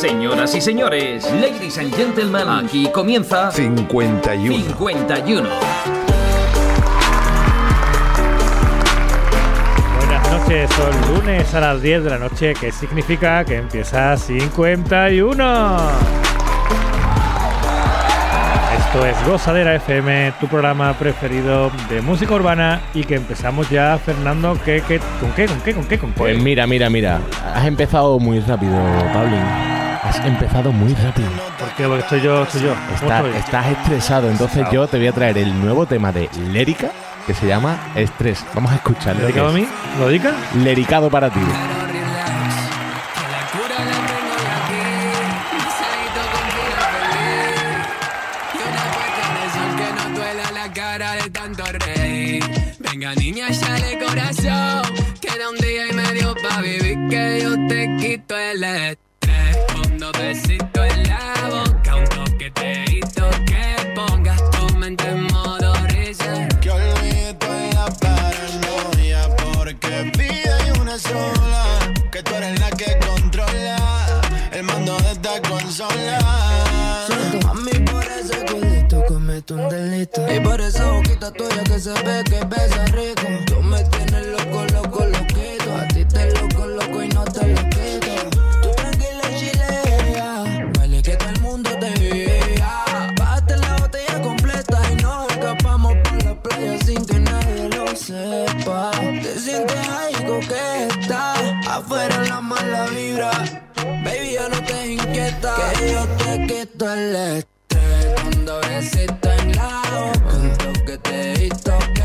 Señoras y señores, ladies and gentlemen, aquí comienza 51. 51. Buenas noches, son lunes a las 10 de la noche, que significa que empieza 51. Esto es Gozadera FM, tu programa preferido de música urbana y que empezamos ya, Fernando, ¿qué, qué, ¿con qué, con qué, con qué, con qué? Pues mira, mira, mira. Has empezado muy rápido, Pablín. Has empezado muy rápido. ¿Por qué? Porque estoy yo, estoy yo. Estás estresado, entonces yo te voy a traer el nuevo tema de Lérica que se llama Estrés. Vamos a escucharlo. ¿Dedicado a mí? ¿Lo dedica? Lericado para ti. cara de tanto. Venga, niña, echale corazón. Queda un día y medio pa' vivir que yo te quito el estrés. Besitos en la boca, un toqueteito que pongas tu mente en modo risa. Que olvide toda la paranoia Porque vida hay una sola Que tú eres la que controla El mando de esta consola A mí por ese culito cometo un delito. Y por esa boquita tuya que se ve que besa rico. Me Afuera la mala vibra. Baby, ya no te inquieta. Que yo te quito el estrés. Cuando besito en la boca. Un toqueteito que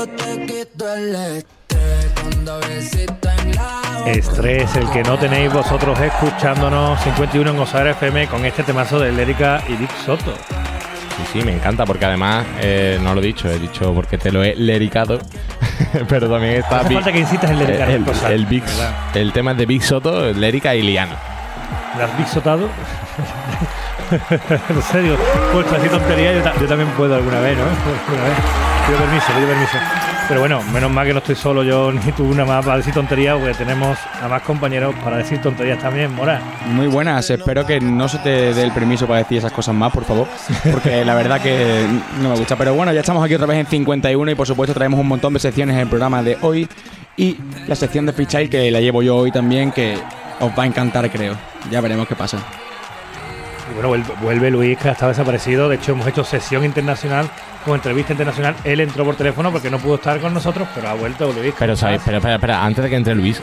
yo te quito el estrés cuando besito en la boca. Estrés, el que no tenéis vosotros escuchándonos 51 en Gozadera FM con este temazo de Lérica y Vic Soto. Sí, sí, me encanta porque además, eh, no lo he dicho, he dicho porque te lo he lericado, pero también está Hace Big- falta que insistas en lericar el, cosas, el, Big- el tema es de Big Soto, Lérica y Liana. ¿La has Vic Sotado? en serio, pues así tontería yo, ta- yo también puedo alguna vez, ¿no? Alguna vez. Pido permiso, pido permiso. Pero bueno, menos mal que no estoy solo yo ni tú una más para decir tonterías, porque tenemos a más compañeros para decir tonterías también, Mora. Muy buenas, espero que no se te dé el permiso para decir esas cosas más, por favor, porque la verdad que no me gusta. Pero bueno, ya estamos aquí otra vez en 51 y por supuesto traemos un montón de secciones en el programa de hoy y la sección de freestyle que la llevo yo hoy también, que os va a encantar creo. Ya veremos qué pasa. Y bueno, vuelve, Luis, que estaba desaparecido. De hecho, hemos hecho sesión internacional con entrevista internacional. Él entró por teléfono porque no pudo estar con nosotros, pero ha vuelto Luis. Pero, ¿cómo ¿sabes? Espera, espera, espera, antes de que entre Luis,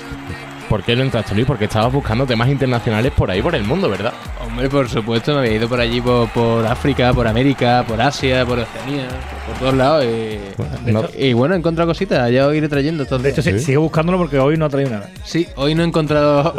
¿por qué no entraste Luis? Porque estabas buscando temas internacionales por ahí, por el mundo, ¿verdad? Hombre, por supuesto, me había ido por allí, por, por África, por América, por Asia, por Oceanía, por, por todos lados. Y, No- y bueno, he encontrado cositas, ya os iré trayendo. Estos De hecho, días. sí, sigue buscándolo porque hoy no ha traído nada. Sí, hoy no he encontrado.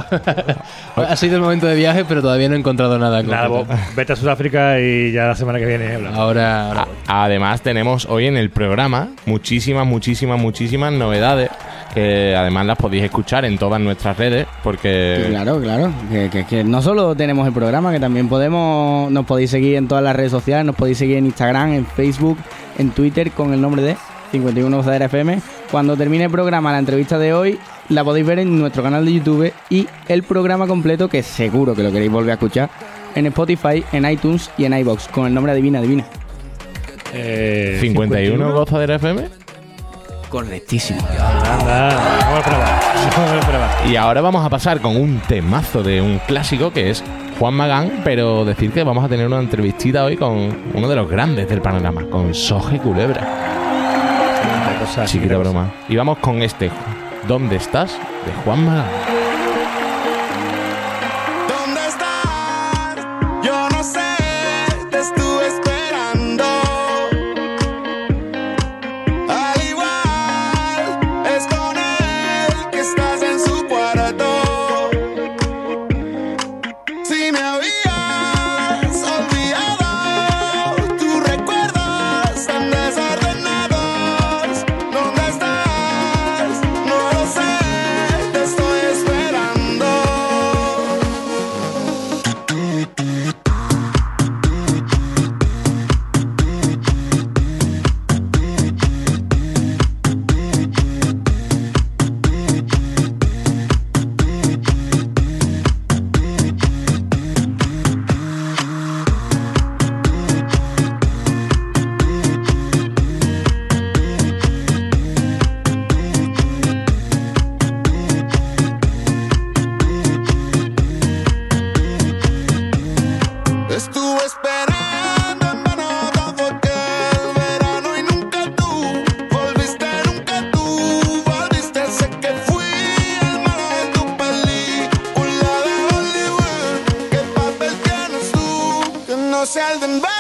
ha sido el momento de viaje, pero todavía no he encontrado nada. Nada, vos vete a Sudáfrica y ya la semana que viene hablamos. Ahora, ahora A- además, tenemos hoy en el programa muchísimas, muchísimas, muchísimas novedades que además las podéis escuchar en todas nuestras redes, porque... Claro, claro. Que, que- que no solo tenemos el programa, que también podemos, nos podéis seguir en todas las redes sociales, nos podéis seguir en Instagram, en Facebook, en Twitter con el nombre de 51 Gozadera FM. Cuando termine el programa, la entrevista de hoy, la podéis ver en nuestro canal de YouTube y el programa completo, que seguro que lo queréis volver a escuchar, en Spotify, en iTunes y en iBox con el nombre Adivina, Adivina. Eh, 51 gozadera FM. Correctísimo. Anda, vamos a probar. Vamos a probar. Y ahora vamos a pasar con un temazo de un clásico que es Juan Magán, pero decir que vamos a tener una entrevistita hoy con uno de los grandes del panorama, con Soje Culebra. Chiquita broma. Y vamos con este ¿Dónde estás? de Juan Magán. Tú? Que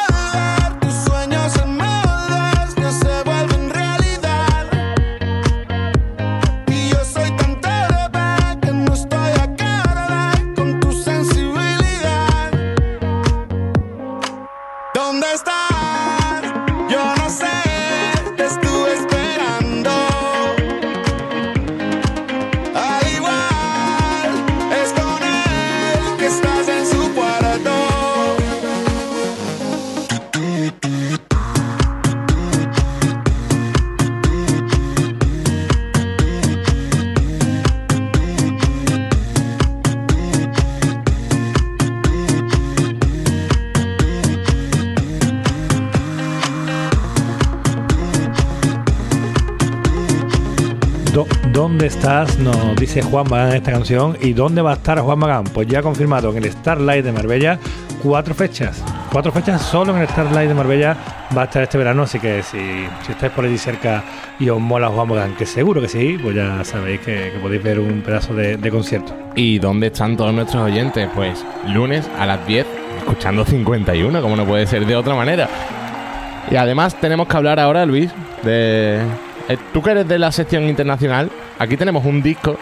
dice Juan Magán en esta canción. ¿Y dónde va a estar Juan Magán? Pues ya confirmado en el Starlight de Marbella, cuatro fechas. Cuatro fechas solo en el Starlight de Marbella va a estar este verano. Así que si, si estáis por allí cerca y os mola Juan Magán, que seguro que sí, pues ya sabéis que, que podéis ver un pedazo de, de concierto. ¿Y dónde están todos nuestros oyentes? Pues lunes a las 10, escuchando 51, como no puede ser de otra manera. Y además tenemos que hablar ahora, Luis, de... eh, Tú que eres de la sección internacional, aquí tenemos un disco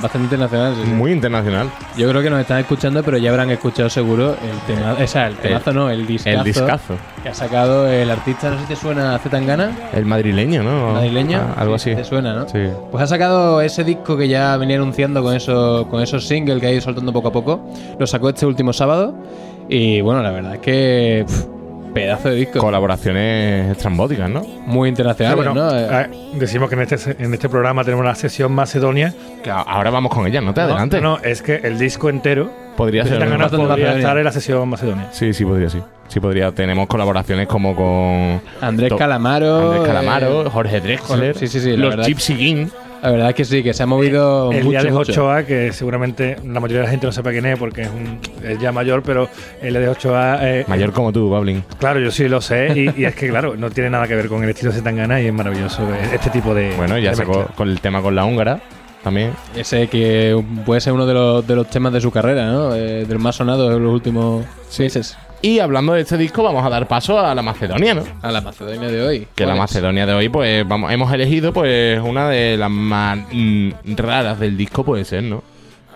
Bastante internacional, sí, sí. muy internacional. Yo creo que nos están escuchando, pero ya habrán escuchado seguro el tema. O sea, el temazo, no, el discazo. El discazo. Que ha sacado el artista, no sé si te suena Z Tangana, El madrileño, ¿no? madrileño. Ah, algo Sí, así. Te suena, ¿no? Sí. Pues ha sacado ese disco que ya venía anunciando con esos, con esos singles que ha ido soltando poco a poco. Lo sacó este último sábado. Y bueno, la verdad es que. Pedazo de disco. Colaboraciones estrambóticas, ¿no? Muy internacional, Bueno, ¿no? Eh, eh, decimos que en este, en este programa tenemos la sesión Macedonia. Que ahora vamos con ella, no te adelante. No, no, es que el disco entero Podría ser. Podría Macedonia. estar en la sesión Macedonia. Sí, sí, podría, sí. Sí, podría. Tenemos colaboraciones como con Andrés Calamaro. Andrés Calamaro, eh, Jorge Drexler, Sí, sí, sí, la los Gypsy King. La verdad es que sí, que se ha movido El mucho. día de mucho. Ochoa, que seguramente la mayoría de la gente no sepa quién es porque es, un, es ya mayor, pero el de Ochoa. eh, Mayor como tú, Bablin. Claro, yo sí lo sé. Y, y es que, claro, no tiene nada que ver con el estilo de Zetangana y es maravilloso este tipo de. Bueno, ya de sacó mezcla. con el tema con la húngara también. Ese que puede ser uno de los, de los temas de su carrera, ¿no? Eh, del más sonado de los últimos meses. Y hablando de este disco, vamos a dar paso a la Macedonia, ¿no? A la Macedonia de hoy. Que la. Macedonia de hoy, pues vamos, hemos elegido pues una de las más mm, raras del disco, puede ser, ¿no?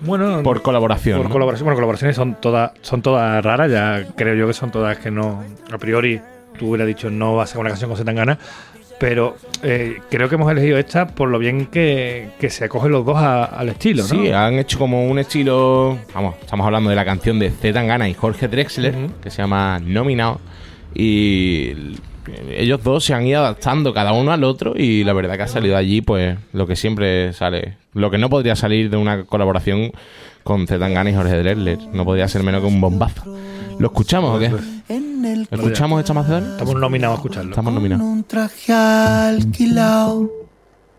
Bueno, Por colaboración. por ¿no? colaboración. Bueno, colaboraciones son todas, son todas raras. Ya creo yo que son todas que no. A priori, tú hubieras dicho no va a ser una canción con Zetangana. Pero eh, creo que hemos elegido esta por lo bien que, que se acogen los dos a- al estilo, ¿no? Sí, han hecho como un estilo. Vamos, estamos hablando de la canción de Z Tangana y Jorge Drexler, que se llama Nominado. Y ellos dos se han ido adaptando cada uno al otro. Y la verdad que ha salido allí, pues, lo que siempre sale. Lo que no podría salir de una colaboración con Z Tangana y Jorge Drexler. No podría ser menos que un bombazo. ¿Lo escuchamos o qué? ¿Escuchamos esta Macedonia? Estamos nominados a escucharlo. Estamos nominados. un traje alquilado.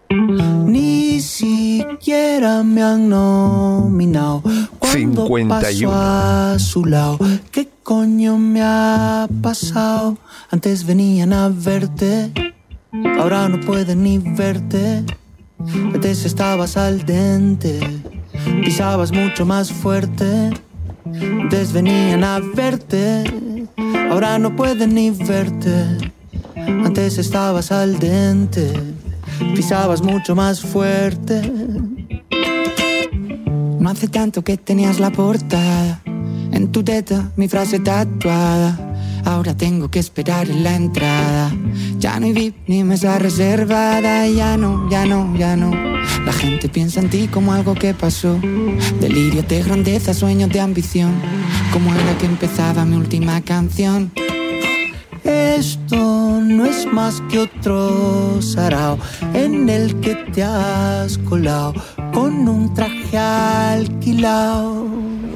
Ni siquiera me han nominado. Cuando 51. paso a su lado, ¿qué coño me ha pasado? Antes venían a verte, ahora no pueden ni verte. Antes estabas al dente, pisabas mucho más fuerte. Antes venían a verte, ahora no pueden ni verte. Antes estabas al dente, pisabas mucho más fuerte. No hace tanto que tenías la portada, en tu teta mi frase tatuada. Ahora tengo que esperar en la entrada. Ya no hay VIP ni mesa reservada. Ya no, ya no, ya no. La gente piensa en ti como algo que pasó. Delirio de grandeza, sueños de ambición. Como era que empezaba mi última canción. Esto no es más que otro sarao en el que te has colado con un traje alquilado.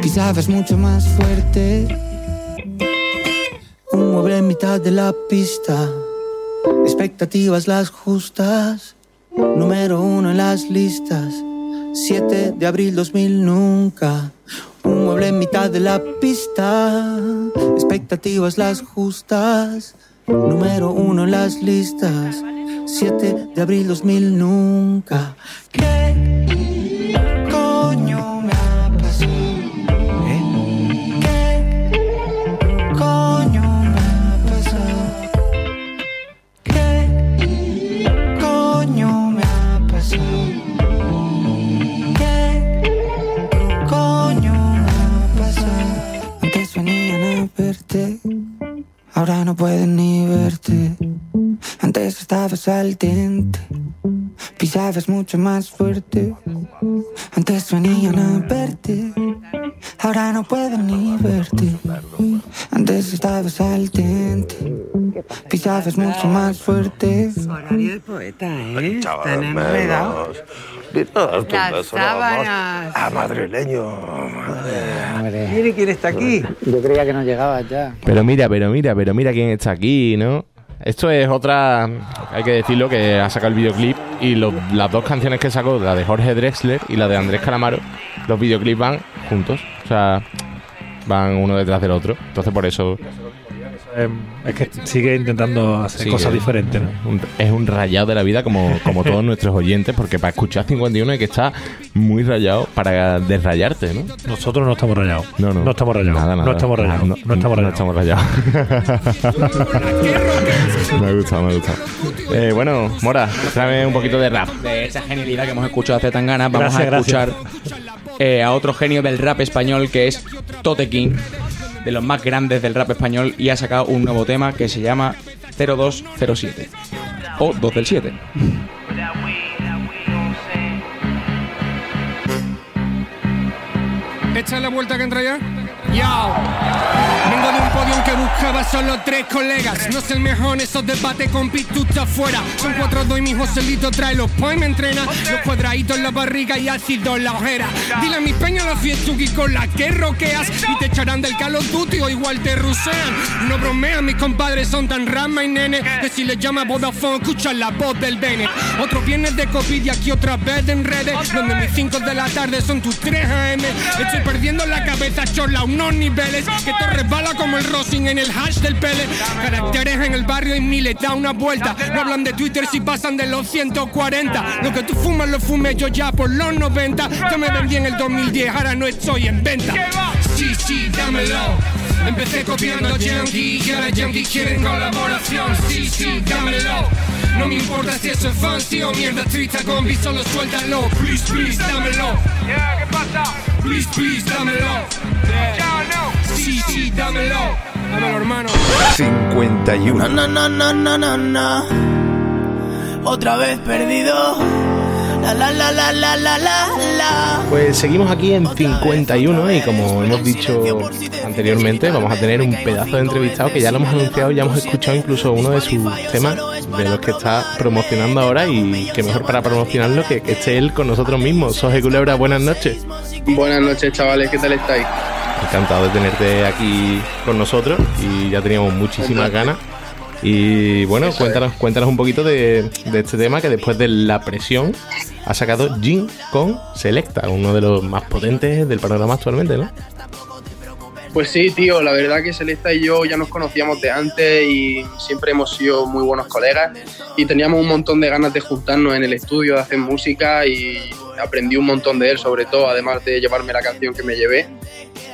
pisabas mucho más fuerte. Un mueble en mitad de la pista, expectativas las justas. Número uno en las listas, 7 de abril 2000 nunca. Un mueble en mitad de la pista, expectativas las justas. Número uno en las listas, 7 de abril 2000 nunca. ¿Qué ahora no pueden ni verte. Antes estabas al dente, pisabas mucho más fuerte. Antes venían a verte, ahora no pueden ni verte. Antes estabas al dente, pisabas mucho más fuerte. Horario de poeta, ¿eh? Están enredados. Las sábanas. Ah, madrileño. Mire quién está aquí. Yo creía que no llegabas ya. Pero mira, pero mira, pero mira quién está aquí, ¿no? Esto es otra, hay que decirlo, que ha sacado el videoclip y lo- las dos canciones que sacó, la de Jorge Drexler y la de Andrés Calamaro, los videoclips van juntos, o sea, van uno detrás del otro. Entonces por eso Eh, es que sigue intentando hacer Sí, cosas diferentes, ¿no? un- es un rayado de la vida como, como todos nuestros oyentes, porque para escuchar 51 hay que estar muy rayado para desrayarte, ¿no? Nosotros no estamos rayados. No, no. No estamos rayados. Nada, nada. No estamos rayados. No, No, estamos rayados. estamos rayados. me ha gustado, me ha gustado. Eh, bueno, Mora, tráeme un poquito de rap. De esa genialidad que hemos escuchado hace tan ganas, vamos Gracias, a escuchar eh, a otro genio del rap español que es Tote King, de los más grandes del rap español, y ha sacado un nuevo tema que se llama 0207 o 2 del 7. Echa la vuelta que entra ya. Yo. Vengo de un podio que buscaba solo tres colegas. No sé el mejor en esos debates con pitucha afuera. Son cuatro dos y mi Joselito trae los points, me entrena. Los cuadraditos en la barriga y ácido en la ojera. Dile a mis peñas la fiestuki con la que roqueas. Y te echarán del Call of Duty o igual te rusean. No bromean, mis compadres son tan rama y nene. Que si les llama Vodafone, escuchan la voz del Bene. Otro viernes de COVID y aquí otra vez en redes. Donde mis 5 de la tarde son tus 3 AM. Estoy perdiendo la cabeza, chola, unos niveles. Que te resbala como el Rosing en el hash del pele. Caracteres en el barrio y miles, da una vuelta. No hablan de Twitter si pasan de los 140. Lo que tú fumas lo fumé yo ya por los 90. Yo me vendí en el 2010, ahora no estoy en venta. Sí, sí, dámelo. Empecé copiando Yankee y ahora Yankee quieren colaboración. Sí, sí, dámelo. No me importa si eso es fancy o mierda triste beat, solo suéltalo. Please, please, dámelo. ¿qué pasa? Please, please, dámelo. Sí, sí, dámelo. Dámelo, hermano. 51. No, no, no, no, no, no. Otra vez perdido. La la la la la la la la. Pues seguimos aquí en 51 y como hemos dicho anteriormente, vamos a tener un pedazo de entrevistado que ya lo hemos anunciado, ya hemos escuchado incluso uno de sus temas de los que está promocionando ahora y que mejor para promocionarlo que, que esté él con nosotros mismos. Soje Culebra, buenas noches. Buenas noches, chavales, ¿qué tal estáis? Encantado de tenerte aquí con nosotros y ya teníamos muchísimas ganas. Y bueno, cuéntanos, cuéntanos un poquito de, de este tema que después de la presión ha sacado Jin con Selecta, uno de los más potentes del panorama actualmente, ¿no? Pues sí, tío, la verdad que Celesta y yo ya nos conocíamos de antes y siempre hemos sido muy buenos colegas y teníamos un montón de ganas de juntarnos en el estudio, de hacer música y aprendí un montón de él, sobre todo, además de llevarme la canción que me llevé.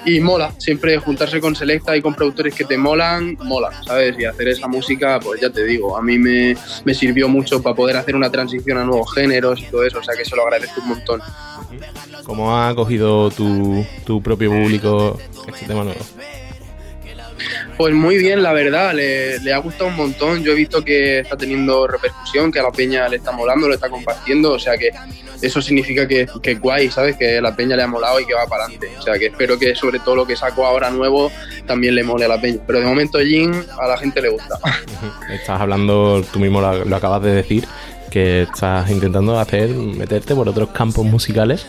Y mola, siempre juntarse con Selecta y con productores que te molan, mola, ¿sabes? Y hacer esa música, pues ya te digo, a mí me, me sirvió mucho para poder hacer una transición a nuevos géneros y todo eso, o sea que se lo agradezco un montón. ¿Cómo ha acogido tu, tu propio público este tema nuevo? Pues muy bien, la verdad, le, le ha gustado un montón. Yo he visto que está teniendo repercusión, que a la peña le está molando, lo está compartiendo, o sea que eso significa que, que guay, ¿sabes? Que la peña le ha molado y que va para adelante. O sea que espero que sobre todo lo que saco ahora nuevo también le mole a la peña. Pero de momento Jin a la gente le gusta. Estás hablando, tú mismo lo, lo acabas de decir, que estás intentando hacer, meterte por otros campos musicales.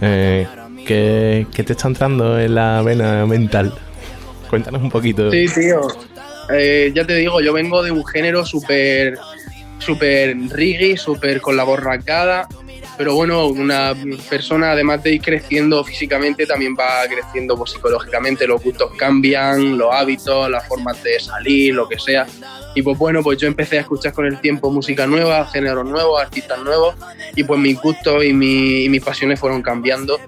Eh, ¿qué, qué te está entrando en la vena mental? Cuéntanos un poquito. Sí, tío. Eh, ya te digo, yo vengo de un género súper súper reggae, súper con la borracada. Pero bueno, una persona además de ir creciendo físicamente también va creciendo pues, psicológicamente. Los gustos cambian, los hábitos, las formas de salir, lo que sea. Y pues bueno, pues yo empecé a escuchar con el tiempo música nueva, géneros nuevos, artistas nuevos. Y pues mis gustos y, mi- y mis pasiones fueron cambiando.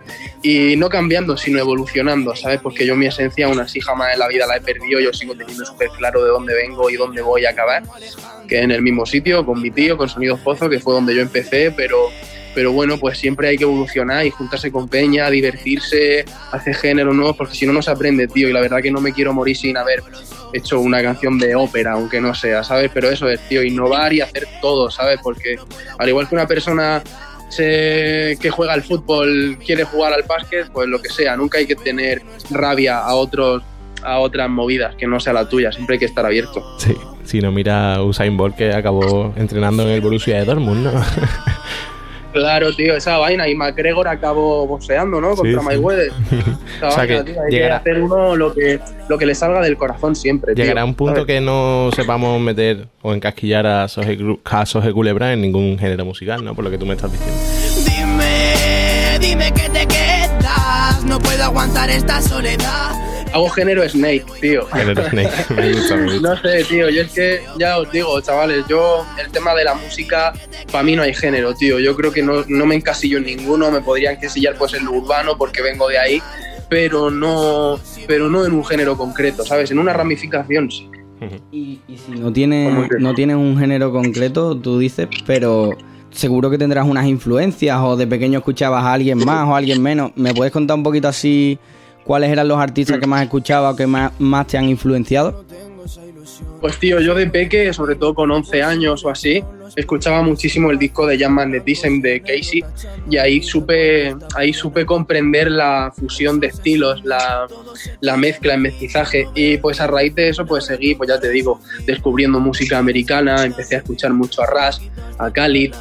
Y no cambiando, sino evolucionando, ¿sabes? Porque yo mi esencia aún así jamás en la vida la he perdido. Yo sigo teniendo súper claro de dónde vengo y dónde voy a acabar. Que en el mismo sitio, con mi tío, con Sonidos Pozo, que fue donde yo empecé, pero pero bueno, pues siempre hay que evolucionar y juntarse con Peña, divertirse, hacer géneros nuevos, porque si no, no se aprende, tío. Y la verdad que no me quiero morir sin haber hecho una canción de ópera, aunque no sea, ¿sabes? Pero eso es, tío, innovar y hacer todo, ¿sabes? Porque al igual que una persona se- que juega al fútbol quiere jugar al básquet, pues lo que sea, nunca hay que tener rabia a otros a otras movidas que no sea la tuya, siempre hay que estar abierto. Sí, si no mira Usain Bolt que acabó entrenando en el Borussia de Dortmund, ¿no? Claro, tío, esa vaina. Y McGregor acabó boxeando, ¿no? Contra sí. Mayweather. Esa O sea vaina, que tío, hay llegará- que hacer uno lo que, lo que le salga del corazón siempre, tío. Llegará un punto ¿sabes? que no sepamos meter o encasquillar a Soje, a Soje Culebra en ningún género musical, ¿no? Por lo que tú me estás diciendo. Dime, dime que te quedas. No puedo aguantar esta soledad. Hago género Snake, tío. Género Snake. Me gusta, me gusta. No sé, tío, yo es que ya os digo, chavales, yo el tema de la música, para mí no hay género, tío. Yo creo que no, no me encasillo en ninguno, me podría encasillar pues en lo urbano porque vengo de ahí, pero no, pero no en un género concreto, ¿sabes? En una ramificación sí. Si no tienes, no tienes un género concreto, tú dices, pero seguro que tendrás unas influencias o de pequeño escuchabas a alguien más o a alguien menos. ¿Me puedes contar un poquito así cuáles eran los artistas que más escuchabas o que más, más te han influenciado? Pues tío, yo de peque, sobre todo con 11 años o así, escuchaba muchísimo el disco de Jan Magnetism de Casey y ahí supe, ahí supe comprender la fusión de estilos, la, la mezcla, el mestizaje y pues a raíz de eso pues seguí, pues ya te digo, descubriendo música americana, empecé a escuchar mucho a Rush, a Khalid,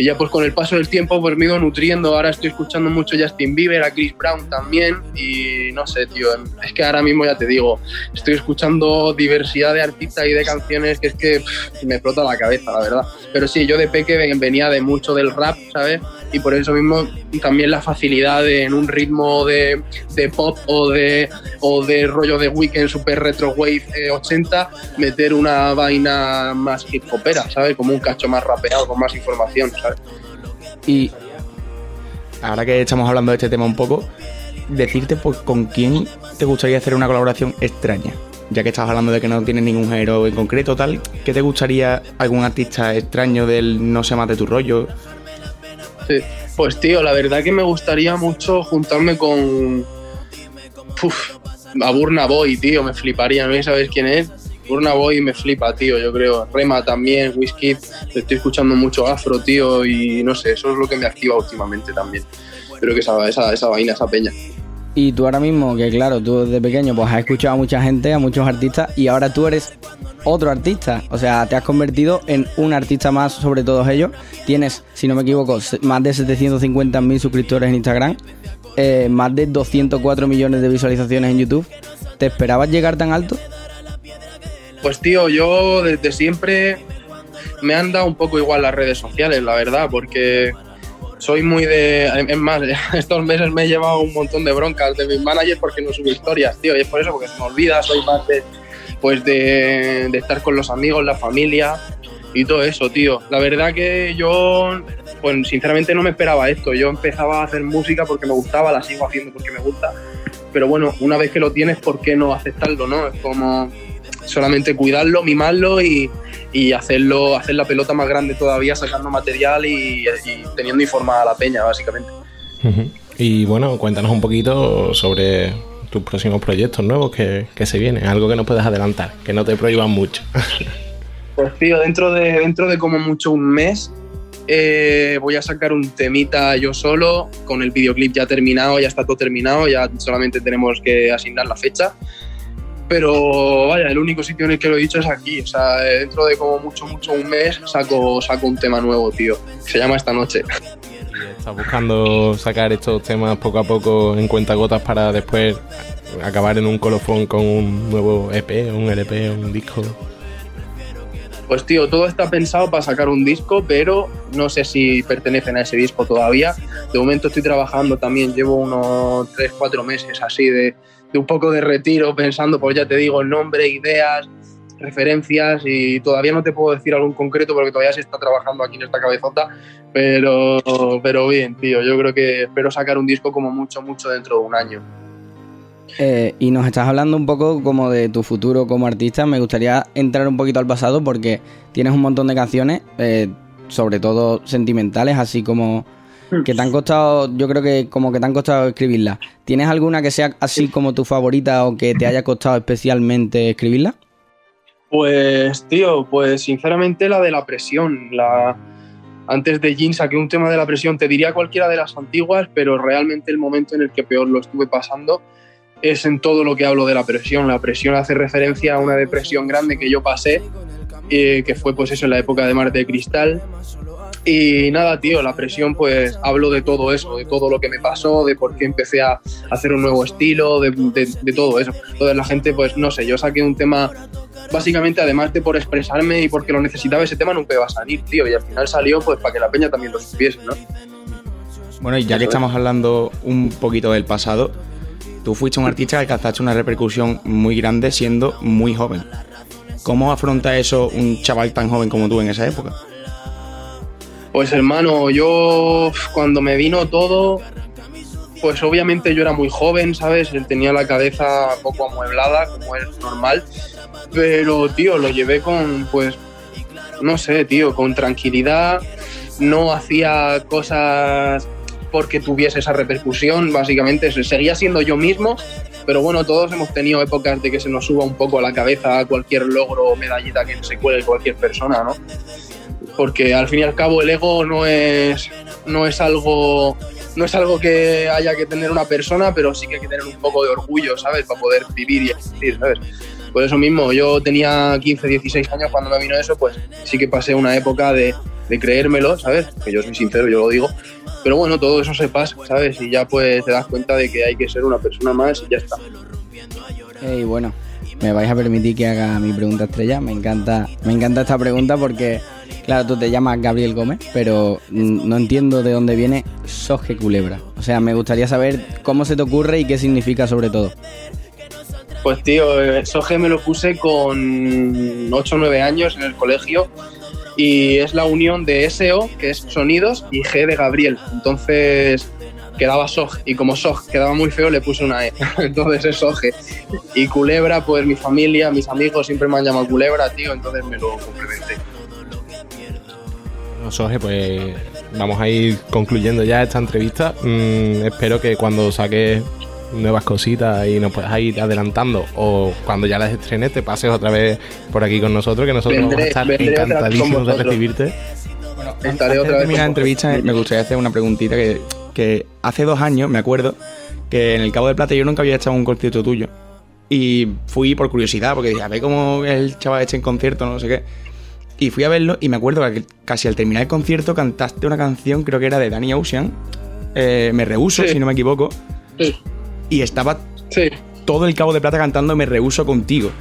Y ya pues con el paso del tiempo pues me he ido nutriendo. Ahora estoy escuchando mucho Justin Bieber, a Chris Brown también. Y no sé, tío, es que ahora mismo ya te digo, estoy escuchando diversidad de artistas y de canciones que es que me explota la cabeza, la verdad. Pero sí, yo de peque ven- venía de mucho del rap, ¿sabes? Y por eso mismo también la facilidad de en un ritmo de, de pop o de, o de rollo de weekend super retro wave eh, 80, meter una vaina más hip hopera, ¿sabes? Como un cacho más rapeado, con más información, ¿sabes? Y ahora que estamos hablando de este tema un poco, decirte pues, con quién te gustaría hacer una colaboración extraña. Ya que estás hablando de que no tienes ningún género en concreto, tal, ¿qué te gustaría algún artista extraño del no sé más de tu rollo? Pues tío, la verdad que me gustaría mucho juntarme con. Uf, Boy, tío, me fliparía, ¿no sabes quién es? Burna Boy me flipa, tío, yo creo. Rema también, Whisky, estoy escuchando mucho afro, tío, y no sé, eso es lo que me activa últimamente también. Creo que esa, esa, esa vaina, esa peña. Y tú ahora mismo, que claro, tú desde pequeño pues has escuchado a mucha gente, a muchos artistas, y ahora tú eres otro artista. O sea, te has convertido en un artista más sobre todos ellos. Tienes, si no me equivoco, más de 750.000 suscriptores en Instagram, eh, más de 204 millones de visualizaciones en YouTube. ¿Te esperabas llegar tan alto? Pues tío, yo desde siempre me han dado un poco igual las redes sociales, la verdad, porque soy muy de... Es más, estos meses me he llevado un montón de broncas de mis managers porque no subo historias, tío, y es por eso, porque se me olvida, soy más de, pues de, de estar con los amigos, la familia y todo eso, tío. La verdad que yo, pues sinceramente no me esperaba esto. Yo empezaba a hacer música porque me gustaba, la sigo haciendo porque me gusta. Pero bueno, una vez que lo tienes, ¿por qué no aceptarlo, no? Es como solamente cuidarlo, mimarlo y, y hacerlo, hacer la pelota más grande todavía, sacando material y, y teniendo informada a la peña, básicamente. Y bueno, cuéntanos un poquito sobre tus próximos proyectos nuevos que, que se vienen, algo que no puedes adelantar, que no te prohíban mucho. Pues tío, dentro de, dentro de como mucho un mes eh, voy a sacar un temita yo solo, con el videoclip ya terminado, ya está todo terminado, ya solamente tenemos que asignar la fecha. Pero vaya, el único sitio en el que lo he dicho es aquí. O sea, dentro de como mucho, mucho un mes saco, saco un tema nuevo, tío. Se llama Esta Noche. Estás buscando sacar estos temas poco a poco en cuentagotas para después acabar en un colofón con un nuevo EP, un LP, un disco. Pues tío, todo está pensado para sacar un disco, pero no sé si pertenecen a ese disco todavía. De momento estoy trabajando también, llevo unos 3, 4 meses así de, de un poco de retiro, pensando, pues ya te digo, nombre, ideas, referencias y todavía no te puedo decir algo en concreto porque todavía se está trabajando aquí en esta cabezota, pero, pero bien, tío, yo creo que espero sacar un disco como mucho, mucho dentro de un año. Eh, y nos estás hablando un poco como de tu futuro como artista. Me gustaría entrar un poquito al pasado porque tienes un montón de canciones, eh, sobre todo sentimentales, así como que te han costado, yo creo que como que te han costado escribirlas. ¿Tienes alguna que sea así como tu favorita o que te haya costado especialmente escribirla? Pues, tío, pues sinceramente la de la presión. La... Antes de Jin saqué un tema de la presión, te diría cualquiera de las antiguas, pero realmente el momento en el que peor lo estuve pasando es en todo lo que hablo de la presión. La presión hace referencia a una depresión grande que yo pasé, eh, que fue pues eso en la época de Marte de Cristal. Y nada, tío, la presión, pues hablo de todo eso, de todo lo que me pasó, de por qué empecé a hacer un nuevo estilo, de, de- de todo eso. Entonces la gente, pues no sé, yo saqué un tema, básicamente además de por expresarme y porque lo necesitaba, ese tema nunca iba a salir, tío. Y al final salió, pues para que la peña también lo supiese, ¿no? Bueno, y ya que estamos hablando un poquito del pasado, tú fuiste un artista que alcanzaste una repercusión muy grande siendo muy joven. ¿Cómo afronta eso un chaval tan joven como tú en esa época? Pues hermano, yo cuando me vino todo, pues obviamente yo era muy joven, ¿sabes? Él tenía la cabeza poco amueblada, como es normal. Pero, tío, lo llevé con, pues, no sé, tío, con tranquilidad. No hacía cosas porque tuviese esa repercusión, básicamente. se- Seguía siendo yo mismo, pero bueno, todos hemos tenido épocas de que se nos suba un poco a la cabeza cualquier logro o medallita que se cuele cualquier persona, ¿no? Porque al fin y al cabo el ego no es, no es algo no es algo que haya que tener una persona, pero sí que hay que tener un poco de orgullo, ¿sabes? Para poder vivir y existir, ¿sabes? Por eso mismo, yo tenía 15, 16 años cuando me vino eso, pues sí que pasé una época de, de creérmelo, ¿sabes? Que yo soy sincero, yo lo digo. Pero bueno, todo eso se pasa, ¿sabes? Y ya pues te das cuenta de que hay que ser una persona más y ya está. Y bueno, me vais a permitir que haga mi pregunta estrella. Me encanta, me encanta esta pregunta porque, claro, tú te llamas Gabriel Gómez, pero mm, no entiendo de dónde viene Soje Culebra. O sea, me gustaría saber cómo se te ocurre y qué significa sobre todo. Pues tío, eh, Soge me lo puse con 8 o 9 años en el colegio y es la unión de SO, que es sonidos, y G de Gabriel. Entonces quedaba Sog y como Sog quedaba muy feo le puse una E. Entonces es Soge. Y Culebra, pues mi familia, mis amigos siempre me han llamado Culebra, tío, entonces me lo complementé. Bueno, Soje, pues vamos a ir concluyendo ya esta entrevista. Mm, espero que cuando saques nuevas cositas y nos puedas ir adelantando o cuando ya las estrenes te pases otra vez por aquí con nosotros que nosotros vamos a estar encantadísimos de recibirte. Estaré Antes otra de vez. terminar la con entrevista, me gustaría hacer una preguntita que, que hace dos años, me acuerdo, que en el Cabo de Plata yo nunca había echado un concierto tuyo. Y fui por curiosidad, porque dije, a ver cómo el chaval echa en concierto, no sé qué. Y fui a verlo y me acuerdo que casi al terminar el concierto cantaste una canción, creo que era de Danny Ocean. eh, me rehuso, Sí. si no me equivoco. Sí. Y estaba Sí, todo el Cabo de Plata cantando Me rehuso contigo.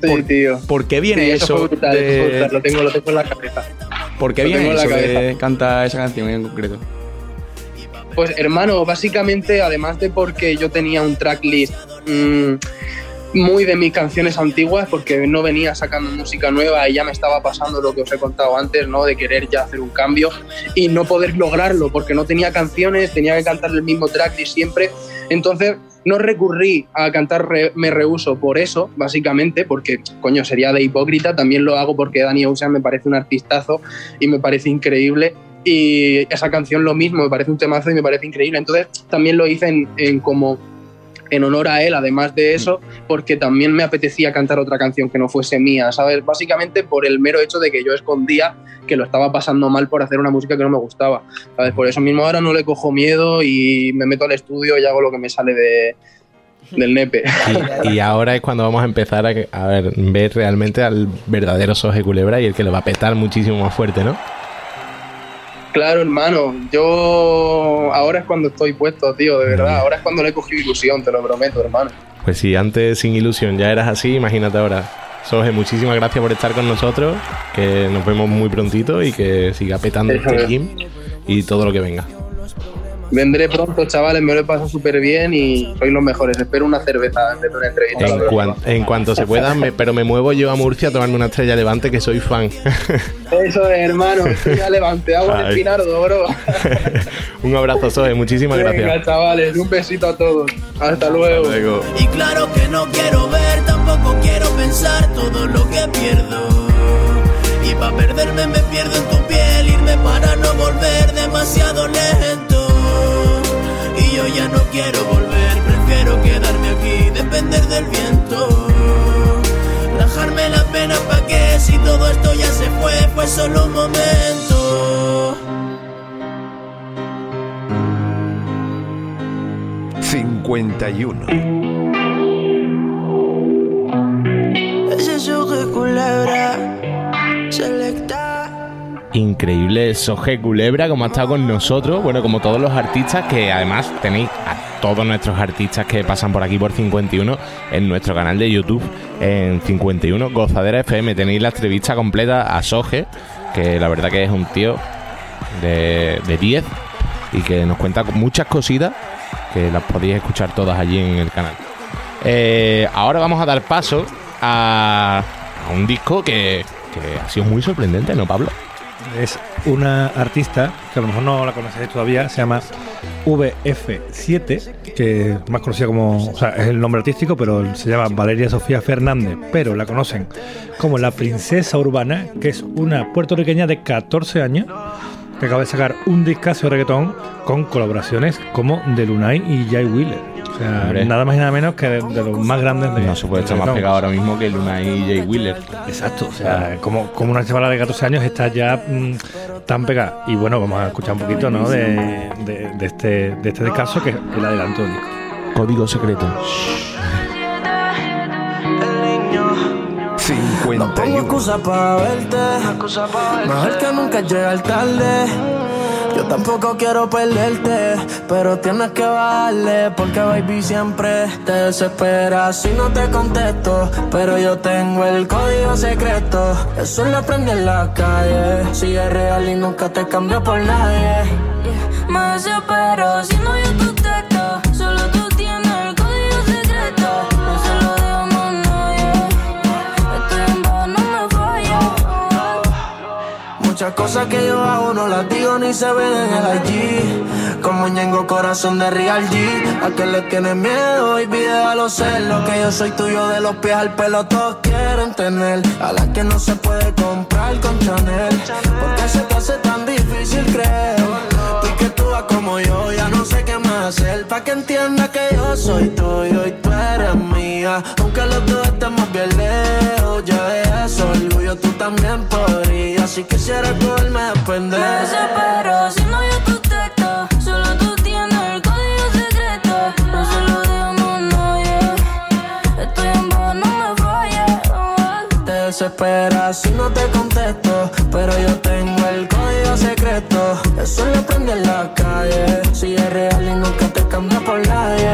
sí, Por- tío. ¿Por qué viene eso? fue brutal, de- eso fue brutal, lo, tengo, lo tengo en la cabeza. ¿Por qué lo viene eso de cabeza. canta esa canción en concreto? Pues hermano, básicamente, además de porque yo tenía un tracklist mm, muy de mis canciones antiguas, porque no venía sacando música nueva y ya me estaba pasando lo que os he contado antes, ¿no? De querer ya hacer un cambio y no poder lograrlo, porque no tenía canciones, tenía que cantar el mismo tracklist siempre. Entonces, no recurrí a cantar re- Me Rehuso por eso, básicamente, porque, coño, sería de hipócrita. También lo hago porque Dani Ocean me parece un artistazo y me parece increíble. Y esa canción lo mismo, me parece un temazo y me parece increíble. Entonces, también lo hice en, en como en honor a él, además de eso, porque también me apetecía cantar otra canción que no fuese mía, ¿sabes? Básicamente por el mero hecho de que yo escondía que lo estaba pasando mal por hacer una música que no me gustaba, ¿sabes? Por eso mismo ahora no le cojo miedo y me meto al estudio y hago lo que me sale de, del nepe. Y, y ahora es cuando vamos a empezar a, a ver, ver realmente al verdadero Soje Culebra y el que lo va a petar muchísimo más fuerte, ¿no? Claro, hermano, yo ahora es cuando estoy puesto, tío, de verdad, ahora es cuando le he cogido ilusión, te lo prometo, hermano. Pues si antes sin ilusión ya eras así, imagínate ahora. Soje, muchísimas gracias por estar con nosotros, que nos vemos muy prontito y que siga petando este es. gym y todo lo que venga. Vendré pronto, chavales, me lo he pasado súper bien y sois los mejores. Espero una cerveza antes de una entrevista. En, cuan- en cuanto se pueda, me- pero me muevo yo a Murcia a tomarme una estrella levante que soy fan. Eso es, hermano, estoy ya levante, hago el Ay. espinardo, bro. Un abrazo, Soje, muchísimas Venga, gracias. chavales, un besito a todos. Hasta luego. Luego. Y claro que no quiero ver, tampoco quiero pensar todo lo que pierdo. Y para perderme me pierdo en tu piel, irme para no volver demasiado lento. Yo ya no quiero volver, prefiero quedarme aquí, depender del viento. Rajarme la pena pa' que si todo esto ya se fue, fue solo un momento. 51. Ese soje culebra. Increíble Soje Culebra, como ha estado con nosotros, bueno, como todos los artistas, que además tenéis a todos nuestros artistas que pasan por aquí por 51 en nuestro canal de YouTube, en 51 Gozadera FM. Tenéis la entrevista completa a Soje, que la verdad que es un tío de, de 10 y que nos cuenta muchas cositas que las podéis escuchar todas allí en el canal. Eh, ahora vamos a dar paso a, a un disco que ha sido muy sorprendente, ¿no, Pablo? Es una artista que a lo mejor no la conocéis todavía, se llama VF7, que es más conocida como, o sea, es el nombre artístico, pero se llama Valeria Sofía Fernández, pero la conocen como la princesa urbana, que es una puertorriqueña de 14 años que acaba de sacar un discazo de reggaetón con colaboraciones como de Lunay y Jay Wheeler. O sea, Hombre. nada más y nada menos que de, de los más grandes de No se puede estar más pegado ahora mismo que Luna y Jay Wheeler. Exacto, o sea, como, como una chavala de 14 años está ya mm, tan pegada. Y bueno, vamos a escuchar un poquito ¿no? de, de- de este, de este descanso que es el adelanto del disco. Código secreto. 50. 51. Pongo excusa para verte. Mejor que nunca llegar tarde. Yo tampoco quiero perderte, pero tienes que bajarle porque baby siempre te desespera si no te contesto. Pero yo tengo el código secreto, eso lo aprendí en la calle. Si es real y nunca te cambio por nadie. Me desespero si no yo Muchas cosas que yo hago no las digo ni se ven en el IG. Como ñengo corazón de Real G. A que le tienes miedo y déjalo ser. Lo que yo soy tuyo de los pies al pelo todos quieren tener. A la que no se puede comprar con Chanel. Porque se te hace tan difícil creer. Tú que tú vas como yo, ya no sé qué más hacer. Pa' que entienda que yo soy tuyo y tú eres mía. Aunque los dos estemos bien lejos, ya eso orgullo tú también podrías. Si quisieras cogerme a Me pendejo. desespero si no yo tu texto. Solo tú tienes el código secreto. No se lo dejamos a nadie. Estoy en paz, no me falla. Te desesperas si no te contesto, pero yo tengo el código secreto. Eso lo aprendí en la calle. Si es real y nunca te cambio por nadie.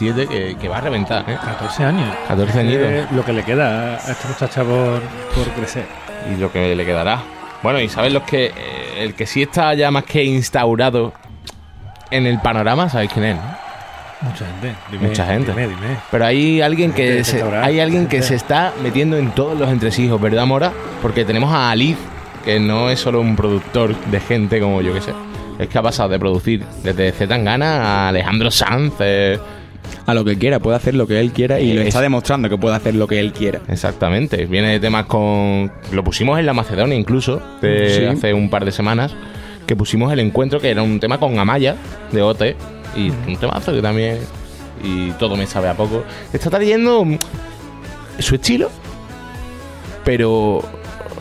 VF7 que, que va a reventar, ¿eh? 14 años. 14 añitos. Eh, lo que le queda a esta muchacha por, por crecer. Y lo que le quedará. Bueno, y sabes los que. eh, el que sí está ya más que instaurado en el panorama, ¿sabéis quién es? no? Mucha gente. Dime, Mucha gente. Dime, dime. Pero hay alguien que se, hay alguien que se está metiendo en todos los entresijos, ¿verdad, Mora? Porque tenemos a Alif, que no es solo un productor de gente como yo que sé. Es que ha pasado de producir desde Zetangana a Alejandro Sanz. eh, A lo que quiera, puede hacer lo que él quiera y lo Es- está demostrando que puede hacer lo que él quiera. Exactamente. Viene de temas con. Lo pusimos en la Macedonia incluso, de Sí. hace un par de semanas. Que pusimos el encuentro, que era un tema con Amaya, de OT. Y un temazo que también. Y todo me sabe a poco. Está trayendo mm, su estilo, pero.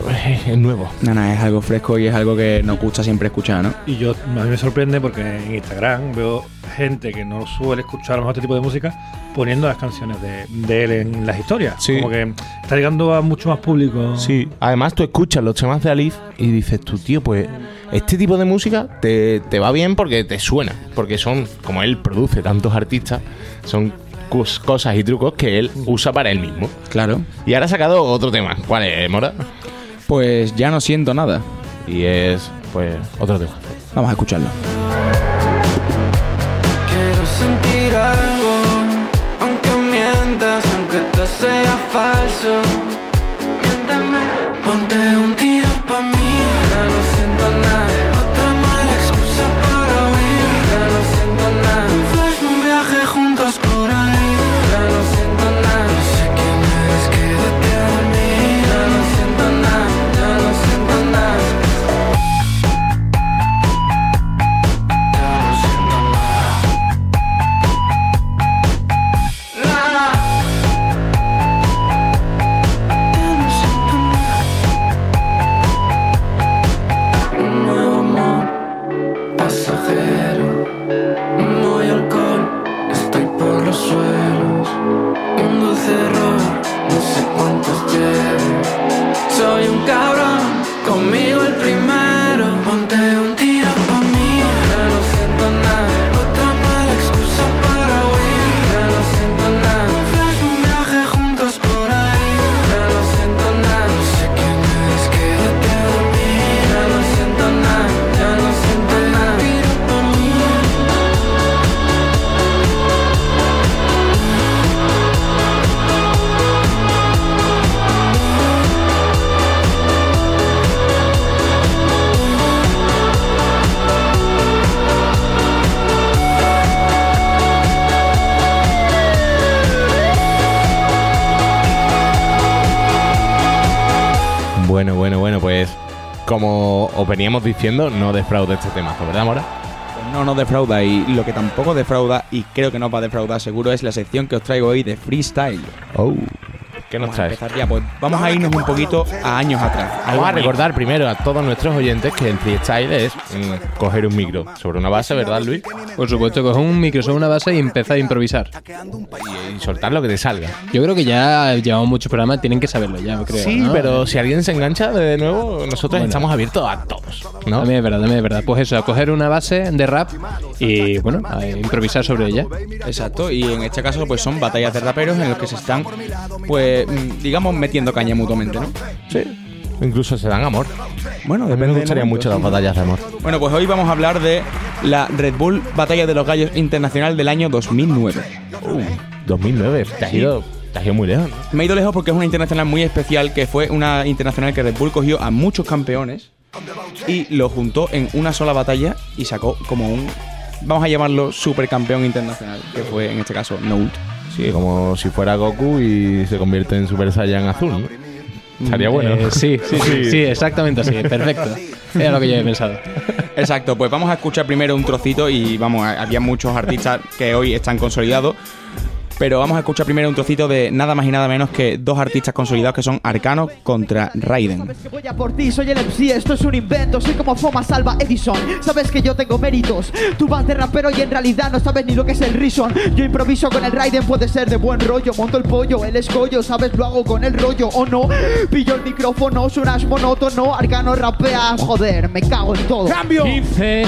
Es nuevo. No, no, es algo fresco y es algo que nos gusta siempre escuchar, ¿no? Y yo, a mí me sorprende porque en Instagram veo gente que no suele escuchar a lo mejor este tipo de música poniendo las canciones de, de él en las historias. Sí. Como que está llegando a mucho más público. Sí, además tú escuchas los temas de Alif y dices tú, tío, pues este tipo de música te, te va bien porque te suena, porque son, como él produce tantos artistas, son cos- cosas y trucos que él usa para él mismo. Claro. Y ahora ha sacado otro tema. ¿Cuál es, Mora? Pues ya no siento nada. Y es, pues, otro tema. Vamos a escucharlo. Quiero sentir algo, aunque mientas, aunque te sea falso. Veníamos diciendo, no defraude este temazo, ¿verdad, Mora? Pues no nos defrauda y lo que tampoco defrauda y creo que no va a defraudar seguro es la sección que os traigo hoy de freestyle. Oh. ¿Qué nos Vamos traes? ya, pues vamos a irnos un poquito a años atrás. Vamos a recordar primero a todos nuestros oyentes que el freestyle es mm, coger un micro sobre una base, ¿verdad, Luis? Por supuesto, coger un micro sobre una base y empezar a improvisar. Y, y soltar lo que te salga. Yo creo que ya llevamos muchos programas, tienen que saberlo ya, creo. sí, ¿no? pero si alguien se engancha de nuevo, nosotros Bueno. estamos abiertos a todos, ¿no? También es verdad, también es verdad. Pues eso, a coger una base de rap y, bueno, a improvisar sobre ella. Exacto, y en este caso pues son batallas de raperos en los que se están, pues, digamos, metiendo caña mutuamente, ¿no? Sí. Incluso se dan amor. Bueno, A mí me depende gustarían momento, mucho las batallas de amor. Bueno, pues hoy vamos a hablar de la Red Bull Batalla de los Gallos Internacional del año 2009. 2009, te has ido, te has ido muy lejos. ¿no? Me he ido lejos porque es una internacional muy especial, que fue una internacional que Red Bull cogió a muchos campeones y lo juntó en una sola batalla y sacó como un, vamos a llamarlo, supercampeón internacional, que fue en este caso Note. Sí, como si fuera Goku y se convierte en Super Saiyan azul, ¿no? Estaría bueno. Eh, sí, sí, sí, sí, exactamente así, perfecto. Era lo que yo había pensado. Exacto, pues vamos a escuchar primero un trocito y vamos, había muchos artistas que hoy están consolidados. Pero vamos a escuchar primero un trocito de nada más y nada menos que dos artistas consolidados que son Arcano contra Raiden. Voy a por ti, soy el MC, esto es un invento, soy como Foma Salva Edison. Sabes que yo tengo méritos, tú vas de rapero y en realidad no sabes ni lo que es el Rison. Yo improviso con el Raiden, puede ser de buen rollo, monto el pollo, el escollo, sabes, lo hago con el rollo o no. Pillo el micrófono, suenas monótono, Arcano rapea, joder, me cago en todo. 15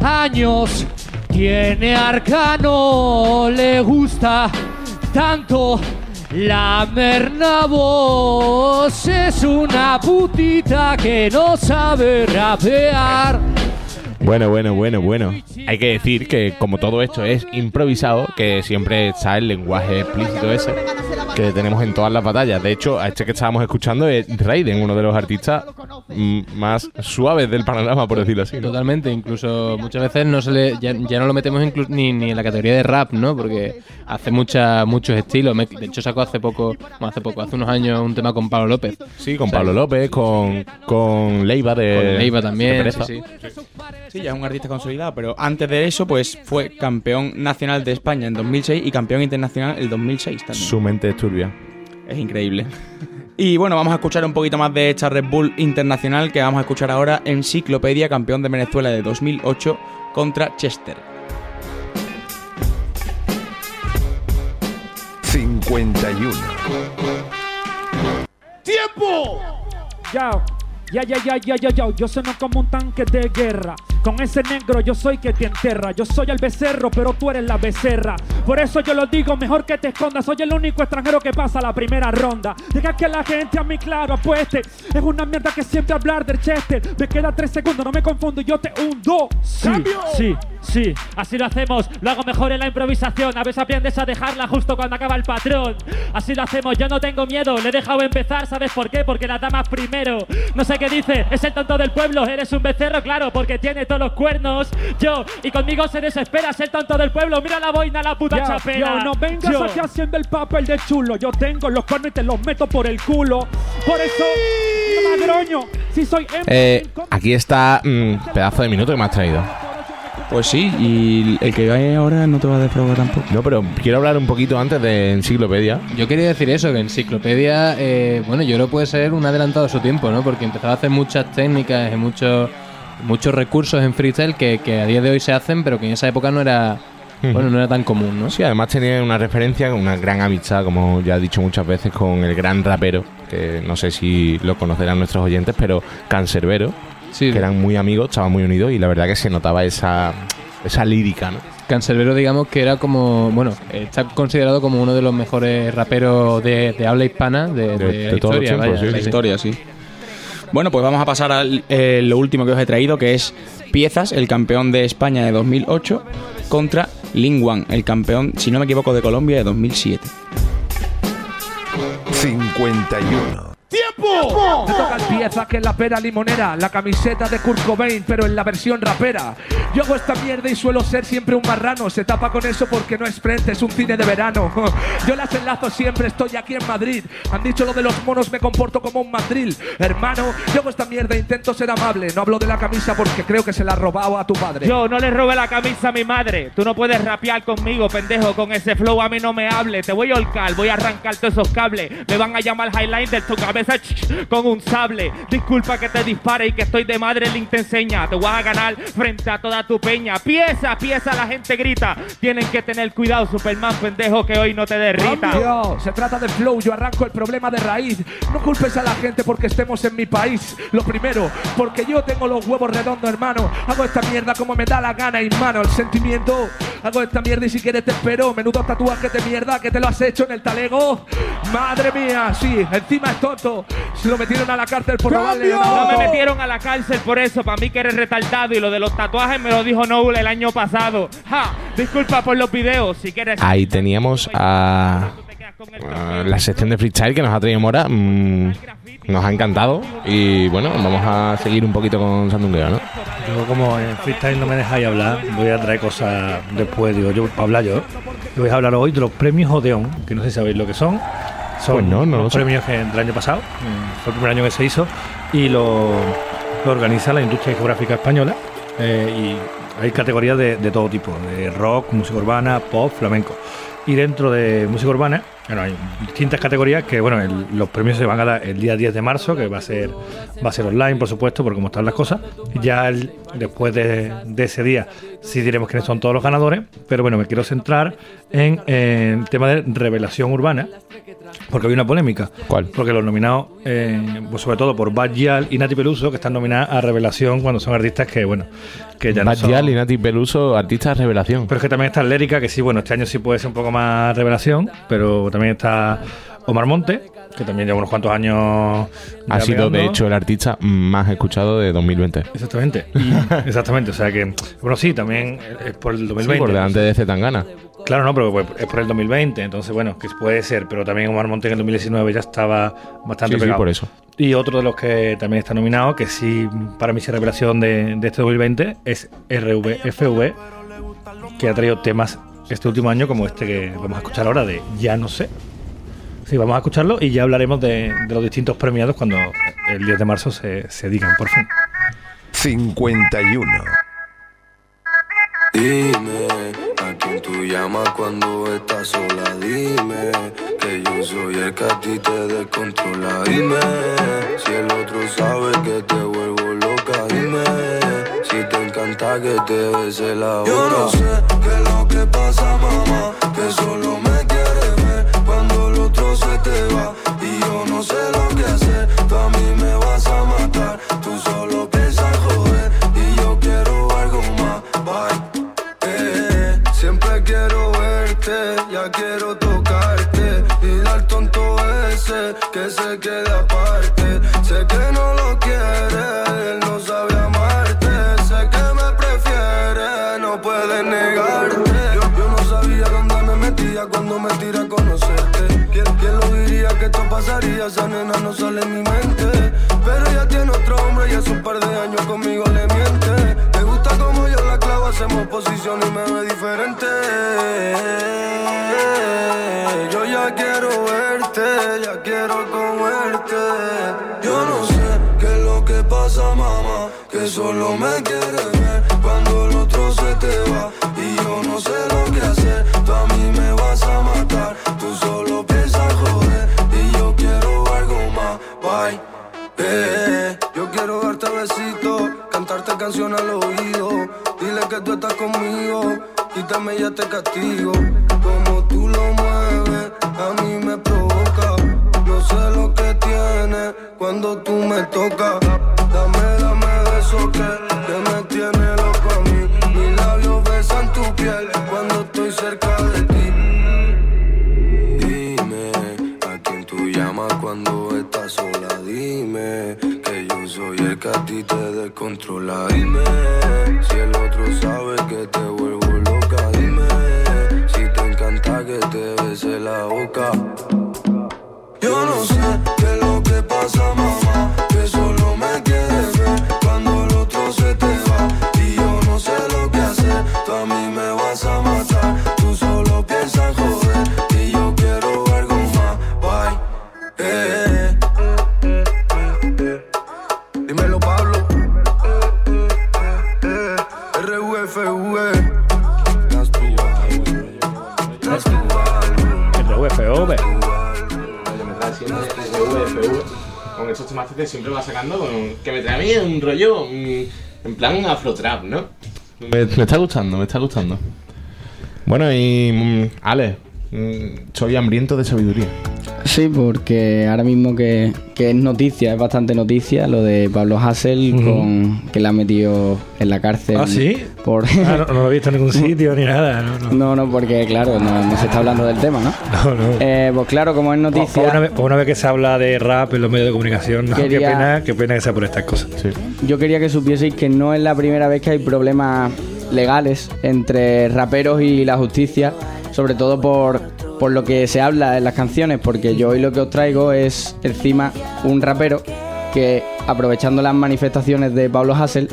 años tiene Arcano, le gusta tanto la voz Es una putita que no sabe rapear. Bueno, bueno, bueno, bueno. Hay que decir que como todo esto es improvisado, que siempre está el lenguaje explícito ese que tenemos en todas las batallas. De hecho, a este que estábamos escuchando es Raiden, uno de los artistas más suaves del panorama, por decirlo así. ¿no? Totalmente, incluso muchas veces no se le, ya, ya no lo metemos ni, ni en la categoría de rap, ¿no? Porque hace mucha, muchos estilos. De hecho, sacó hace poco, bueno, hace poco, hace unos años un tema con Pablo López. Sí, con Pablo López, con, con Leiva de. Con Leiva también, de Pereza. sí, Sí, ya es un artista consolidado, pero antes de eso, pues fue campeón nacional de España en 2006 y campeón internacional en 2006 también. Su mente es turbia. Es increíble. Y bueno, vamos a escuchar un poquito más de esta Red Bull internacional que vamos a escuchar ahora Enciclopedia, campeón de Venezuela de 2008 contra Chester. 51. ¡Tiempo! Ya, ya, ya, ya, ya, ya, ya. Yo sueno como un tanque de guerra. Con ese negro yo soy que te enterra. Yo soy el becerro, pero tú eres la becerra. Por eso yo lo digo, mejor que te escondas. Soy el único extranjero que pasa la primera ronda. Deja que la gente a mí claro apueste. Es una mierda que siempre hablar del Chester. Me queda tres segundos, no me confundo. Yo te hundo. Sí, sí, sí. Así lo hacemos, lo hago mejor en la improvisación. A veces aprendes a dejarla justo cuando acaba el patrón. Así lo hacemos, yo no tengo miedo, le he dejado empezar, ¿sabes por qué? Porque la damas primero. No sé qué dice, es el tonto del pueblo, eres un becerro, claro, porque tiene todos los cuernos. Yo, y conmigo se desespera, es el tonto del pueblo. Mira la boina, la puta chapela. ya, no vengas Yo. aquí haciendo el papel de chulo. Yo tengo los cuernos y te los meto por el culo. Por eso, madroño, si soy hembra, Eh, aquí está mm, pedazo de minuto que me has traído. Pues sí, y el que vaya ahora no te va a defraudar tampoco. No, pero quiero hablar un poquito antes de Enciclopedia. Yo quería decir eso, que Enciclopedia, eh, bueno, yo creo que puede ser un adelantado a su tiempo, ¿no? Porque empezaba a hacer muchas técnicas y muchos, muchos recursos en freestyle que, que a día de hoy se hacen, pero que en esa época no era, bueno, no era tan común, ¿no? Sí, además tenía una referencia, una gran amistad, como ya he dicho muchas veces, con el gran rapero, que no sé si lo conocerán nuestros oyentes, pero Cancerbero, que eran muy amigos, estaban muy unidos y la verdad que se notaba esa, esa lírica, ¿no? Cancerbero, digamos que era como, bueno, está considerado como uno de los mejores raperos de, de habla hispana de, de, de la historia. tiempos, vaya, sí, sí, la sí. historia, sí. Bueno, pues vamos a pasar a lo último que os he traído, que es Piezas, el campeón de España de 2008, contra Lingwan, el campeón, si no me equivoco, de Colombia de 2007. 51. ¡Tiempo! Me toca el pieza que es la pera limonera, la camiseta de Kurt Cobain, pero en la versión rapera. Yo hago esta mierda y suelo ser siempre un marrano. Se tapa con eso porque no es frente, es un cine de verano. Yo las enlazo siempre, estoy aquí en Madrid. Han dicho lo de los monos, me comporto como un mandril. Hermano, yo hago esta mierda, intento ser amable. No hablo de la camisa porque creo que se la ha robado a tu padre. Yo no le robé la camisa a mi madre. Tú no puedes rapear conmigo, pendejo. Con ese flow a mí no me hable. Te voy a holcar, voy a arrancar todos esos cables. Me van a llamar highlight de tu cabeza con un sable. Disculpa que te dispare y que estoy de madre, link te enseña. Te voy a ganar frente a toda tu peña. Pieza, pieza, la gente grita. Tienen que tener cuidado, Superman, pendejo, que hoy no te derrita. Se trata de flow, yo arranco el problema de raíz. No culpes a la gente porque estemos en mi país. Lo primero, porque yo tengo los huevos redondos, hermano. Hago esta mierda como me da la gana, hermano. El sentimiento, hago esta mierda y si quieres te espero. Menudo tatuaje de mierda que te lo has hecho en el talego. Madre mía, sí, encima es tonto. Se lo metieron a la cárcel por robarle No me metieron a la cárcel por eso, para mí que eres retardado y lo de los tatuajes me lo dijo Noble el año pasado. Ja, disculpa por los videos, si quieres. Ahí teníamos a, a la sección de freestyle que nos ha traído Mora. Mm, nos ha encantado. Y bueno, vamos a seguir un poquito con Sandungueo, ¿no? Yo como en freestyle no me dejáis hablar, voy a traer cosas después, digo yo, para hablar yo. Yo voy a hablar hoy de los premios Odeón, que no sé si sabéis lo que son. Son Pues no, no lo los sé. premios que del año pasado, fue el primer año que se hizo, y lo, lo organiza la industria discográfica española. eh, y hay categorías de, de todo tipo, de rock, música urbana, pop, flamenco. Y dentro de música urbana, bueno, hay distintas categorías que, bueno, el- los premios se van a dar el día 10 de marzo, que va a ser, va a ser online, por supuesto, por cómo están las cosas. Ya el- después de, de ese día sí diremos quiénes son todos los ganadores, pero bueno, me quiero centrar en, eh, el tema de revelación urbana, porque hay una polémica. ¿Cuál? Porque los nominados, eh, pues sobre todo por Bad Gyal y Nati Peluso, que están nominadas a revelación cuando son artistas que, bueno, que ya no son... Gyal y Nati Peluso, artistas revelación. Pero es que también está Lérica, que sí, bueno, este año sí puede ser un poco más revelación, pero también está Omar Monte, que también lleva unos cuantos años. Ha sido, de hecho, el artista más escuchado de 2020. Exactamente. Exactamente, o sea que, bueno, sí, también es por el 2020. Sí, por delante de Zetangana. Claro, no, pero pues es por el 2020, entonces bueno, que puede ser, pero también Omar Monte en el 2019 ya estaba bastante Sí, sí, pegado. por eso. Y otro de los que también está nominado, que sí para mí es revelación de, de este 2020, es RVFV, que ha traído temas este último año como este que vamos a escuchar ahora de Ya no sé. Sí, vamos a escucharlo y ya hablaremos de, de los distintos premiados cuando el 10 de marzo se, se digan, por fin. 51. Dime a quién tú llamas cuando estás sola. Dime que yo soy el que a ti te descontrola. Dime si el otro sabe que te vuelvo loca. Dime si te encanta que te bese la boca. Yo no sé que pasa, mamá. Que solo me Nena no sale en mi mente. Pero ella tiene otro hombre y hace un par de años conmigo le miente. Me gusta como yo la clavo, hacemos posición y me ve diferente. Yo ya quiero verte, ya quiero comerte. Yo no sé qué es lo que pasa, mamá, que solo me quieres te castigo. Como tú lo mueves, a mí me provoca. No sé lo que tiene cuando tú me tocas. Dame, dame besos que, que me tiene loco a mí. Mis labios besan tu piel cuando estoy cerca de ti. Dime a quién tú llamas cuando estás sola. Dime que yo soy el que a ti te descontrola. ¿No? Me, me está gustando, me está gustando. Bueno, y mm, Ale, mm, soy hambriento de sabiduría. Sí, porque ahora mismo que, que es noticia, es bastante noticia, lo de Pablo Hassel, con, que la han metido en la cárcel. ¿Ah, sí? Por... Ah, no, no lo he visto en ningún sitio ni nada. No, no. No, no, porque claro, no, no se está hablando del tema, ¿no? No, no. Eh, pues claro, como es por noticia, una, vez, por una vez que se habla de rap en los medios de comunicación, ¿no? Quería- qué, pena, qué pena que sea por estas cosas. yo quería que supieseis que no es la primera vez que hay problemas legales entre raperos y la justicia, sobre todo por, por lo que se habla en las canciones, porque yo hoy lo que os traigo es encima un rapero que aprovechando las manifestaciones de Pablo Hassel,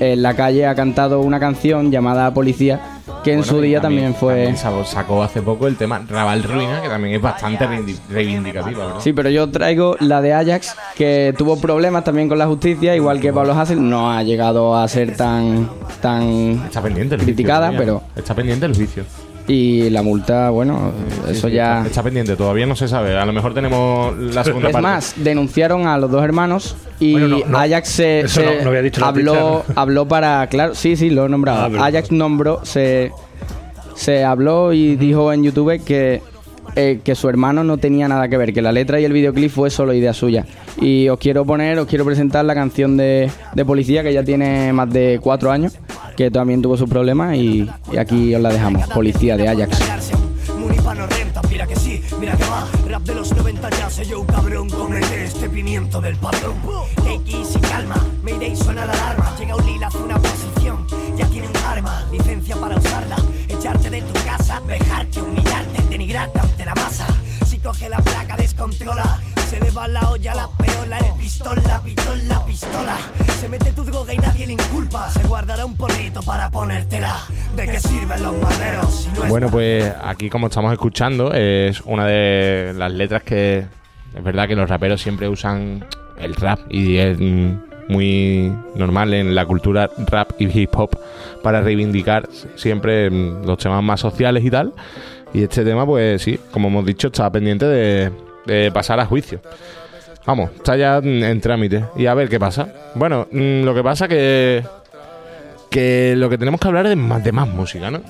en la calle ha cantado una canción llamada Policía, que en Bueno, su día también, fue... también sacó- hace poco el tema Raval Ruina, que también es bastante reivindicativa, ¿verdad? Sí, pero yo traigo la de Ajax, que tuvo problemas también con la justicia, igual que Pablo Hassel, no ha llegado a ser tan, tan Está pendiente el criticada, juicio pero... Está pendiente el juicio. Y la multa, bueno, eso Sí, ya... Está, está pendiente, todavía no se sabe. A lo mejor tenemos la segunda Es parte. más, denunciaron a los dos hermanos y Bueno, no, no. Ajax se, no- dicho habló, habló para, claro, sí, sí, lo he nombrado. Ah, pero- Ajax nombró, se, se habló y dijo en YouTube que, eh, que su hermano no tenía nada que ver, que la letra y el videoclip fue solo idea suya. Y os quiero poner, os quiero presentar la canción de, de Policía que ya tiene más de cuatro años, que también tuvo sus problemas y, y aquí os la dejamos, Policía de Ajax. Mira que sí, mira que va. Rap de los 90 ya soy yo cabrón con el este pimiento del patrón. Take easy, calma, Mayday suena la alarma. Llega un lila, hace una posición, ya tiene un arma, licencia para usarla. Echarte de tu casa, dejarte, humillarte, denigrarte ante la masa. Si coge la placa, descontrola. Se le va la olla, la peola, pistola, pistola, pistola. Se mete tu droga y nadie le inculpa. Se guardará un porrito para ponértela. ¿De qué sirven los maderos si no es Bueno, pues aquí como estamos escuchando es una de las letras que es verdad que los raperos siempre usan el rap y es muy normal en la cultura rap y hip hop para reivindicar siempre los temas más sociales y tal. Y este tema, pues sí, como hemos dicho, está pendiente de, de pasar a juicio. Vamos, está ya en trámite. Y a ver qué pasa. Bueno, mm, lo que pasa que que lo que tenemos que hablar es de más, de más música, ¿no?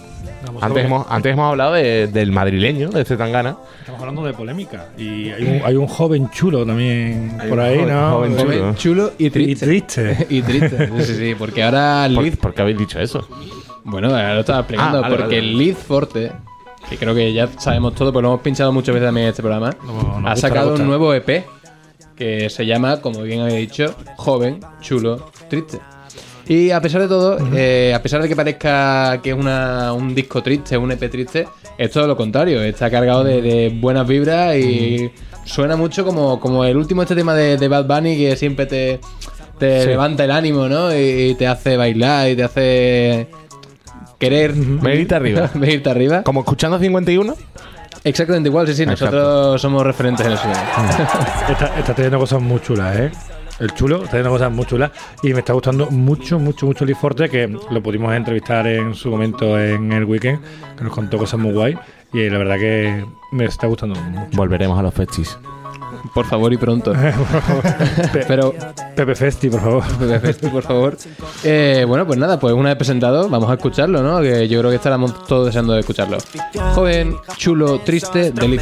Vamos, Antes hemos, antes hemos hablado de- del madrileño, de Zetangana. Estamos hablando de polémica. Y hay un, hay un joven chulo también por ahí, joven- ¿no? joven chulo. chulo y triste. Y triste. y triste. Sí, sí, sí, porque ahora Liz. ¿Por qué habéis dicho eso? Bueno, ahora lo estaba explicando. Ah, vale, porque vale. Liz Forte, que creo que ya sabemos todo, porque lo hemos pinchado muchas veces también en este programa, ha sacado un nuevo EP que se llama, como bien había dicho, Joven, Chulo, Triste. Y a pesar de todo, eh, a pesar de que parezca que es una, un disco triste, un EP triste, es todo lo contrario. Está cargado de, de buenas vibras y suena mucho como, como el último este tema de, de Bad Bunny que siempre te, te Sí. levanta el ánimo, ¿no? Y, te hace bailar y te hace querer Venirte arriba. venirte arriba. Como escuchando 51. Exactamente igual, sí, sí. Exacto. Nosotros somos referentes en eso. Está, está teniendo cosas muy chulas, ¿eh? El chulo está teniendo cosas muy chulas y me está gustando mucho, mucho, mucho Lee Forte, que lo pudimos entrevistar en su momento en el weekend, que nos contó cosas muy guay y la verdad que me está gustando mucho. Volveremos a los festis. Por favor y pronto. Pe- Pero Pepe Festi, por favor. Pepe Festi, por favor. Eh, bueno, pues nada, pues una vez presentado, vamos a escucharlo, ¿no? Que yo creo que estaremos todos deseando de escucharlo. Joven, chulo, triste, de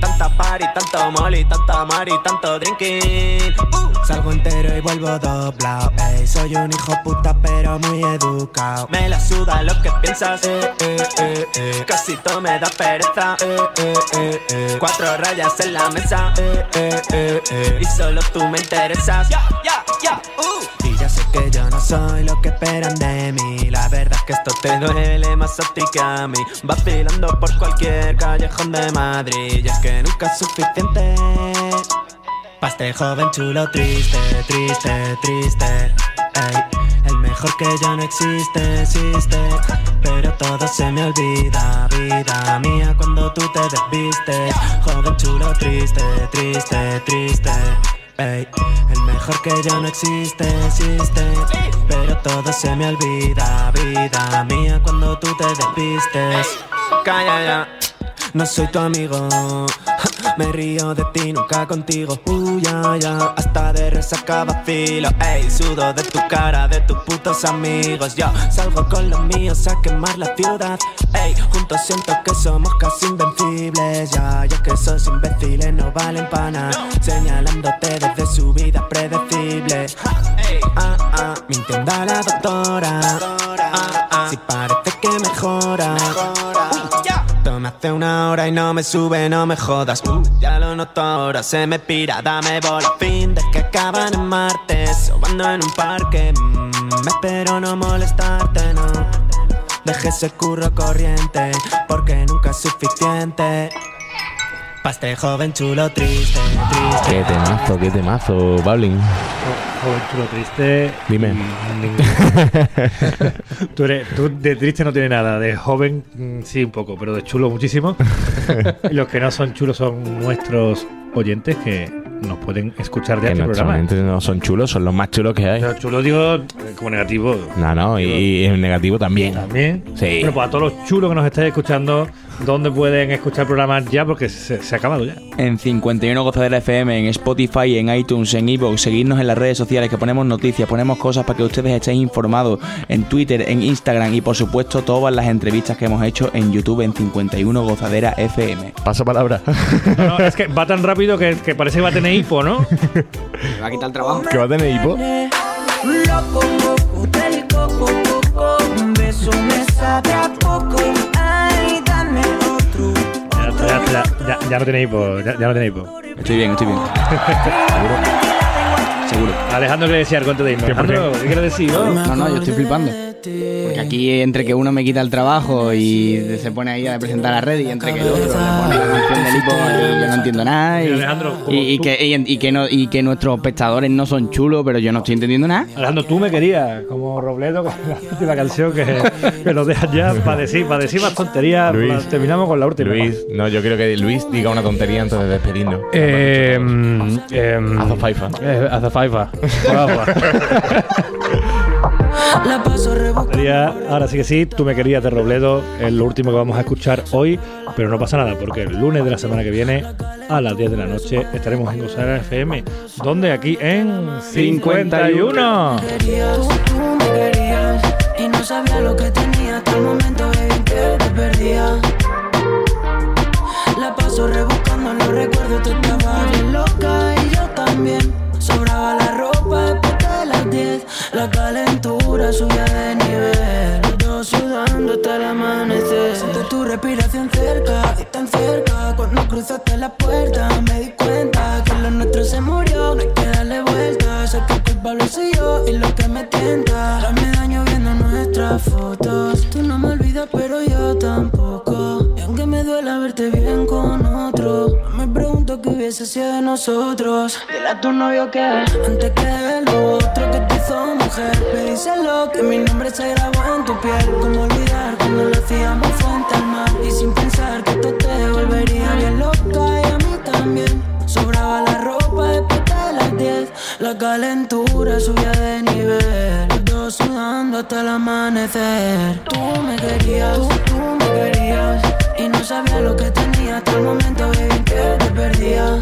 Tanta party, tanto molly, tanta mari, tanto drinking Uh, Salgo entero y vuelvo doblado ey, Soy un hijo puta pero muy educado Me la suda lo que piensas eh, eh, eh, eh. Casi todo me da pereza eh, eh, eh, eh. Cuatro rayas en la mesa. Eh, eh, eh, eh. Y solo tú me interesas. Ya, ya, ya, uh. Y ya sé que yo no soy lo que esperan de mí. La verdad es que esto te duele más a ti que a mí. Vacilando por cualquier callejón de Madrid. Y es que nunca es suficiente. Pa' este joven chulo triste, triste, triste. Ey, mejor que yo no existe, existe. Pero todo se me olvida, vida mía Cuando tú te desvistes Joven chulo triste, triste, triste. Ey, el mejor que yo no existe, existe. Pero todo se me olvida, vida mía Cuando tú te desvistes. Calla ya. No soy tu amigo. Me río de ti, nunca contigo. Uh, ya, ya, hasta de resaca vacilo. Ey, sudo de tu cara, de tus putos amigos. Yo salgo con los míos a quemar la ciudad. Ey, juntos siento que somos casi invencibles. Ya, ya que esos imbéciles no valen para nada. Señalándote desde su vida predecible. Ah, ah, mintiendo a la doctora. Ah, ah, si parece que mejora. Hace una hora y no me sube, no me jodas. Uh, ya lo noto ahora, se me pira, dame bola. Fin de que acaban en martes, sobando en un parque. Mm, espero no molestarte, no. Deje ese curro corriente, porque nunca es suficiente. Pa' este joven chulo triste, triste. Qué temazo, qué temazo, Pablin. Joven chulo triste. Dime. tú, eres, tú de triste no tienes nada, de joven mm, sí un poco, pero de chulo muchísimo. y los que no son chulos son nuestros oyentes que nos pueden escuchar de Que este programa. no son chulos, son los más chulos que hay. Pero chulo digo eh, como negativo. No, no, y, y en negativo también. También. Sí. Bueno, pues a todos los chulos que nos estáis escuchando, ¿dónde pueden escuchar programas ya? Porque se, se ha acabado ya. En 51 Gozadera FM, en Spotify, en iTunes, en Evox, seguirnos en las redes sociales que ponemos noticias, ponemos cosas para que ustedes estéis informados en Twitter, en Instagram y por supuesto todas las entrevistas que hemos hecho en YouTube en 51 Gozadera FM. Paso palabra. No, no, es que va tan rápido que, que parece que va a tener hipo, ¿no? Me va a quitar el trabajo. ¿Que va a tener hipo? Loco, del coco, coco, un beso me sabe a poco. Ya, ya, ya, no tenéis hipo, ya, ya no tenéis hipo. Estoy bien, estoy bien. Seguro. Alejandro quiere decir algo antes de irnos. 100%. Alejandro, ¿qué quieres decir? no? No, no, yo estoy flipando. Porque aquí entre que uno me quita el trabajo y se pone ahí a presentar la red y entre que el otro le pone la canción del hipo y yo no entiendo nada y, y- y que, y, y que no, y que nuestros espectadores no son chulos, pero yo no estoy entendiendo nada. Alejandro, tú me querías, como Robledo con la última canción que, que nos dejas ya para decir, para decir más tonterías. Luis. la- terminamos con la última. Luis, no, yo quiero que Luis diga una tontería antes de despedirnos. Eh, eh, faifa. Eh, hace faifa. Guapa. La paso ahora sí que sí, tú me querías de Robledo, es lo último que vamos a escuchar hoy, pero no pasa nada, porque el lunes de la semana que viene, a las 10 de la noche, estaremos en Gozadera FM. ¿Dónde? Aquí en 51. querías, tú me querías y no sabía lo que tenía hasta el momento baby, que te perdía. La paso respiración cerca y tan cerca. Cuando cruzaste la puerta me di cuenta que lo nuestro se murió. No hay que darle vuelta. Sé que el culpable soy yo y lo que me tienta. Hazme daño viendo nuestras fotos. Tú no me olvidas, pero yo tampoco. Y aunque me duela verte bien con otro, no me pregunto qué hubiese sido de nosotros. Dile a tu novio que antes que lo otro que te hizo mujer, pedíselo que mi nombre se grabó en tu piel. Como olvidar cuando lo hacíamos frente al volvería bien loca y a mí también. Sobraba la ropa después de las 10, la calentura subía de nivel. Los dos sudando hasta el amanecer. Tú me querías, tú, tú me querías y no sabía lo que tenía hasta el momento, baby, que te perdía.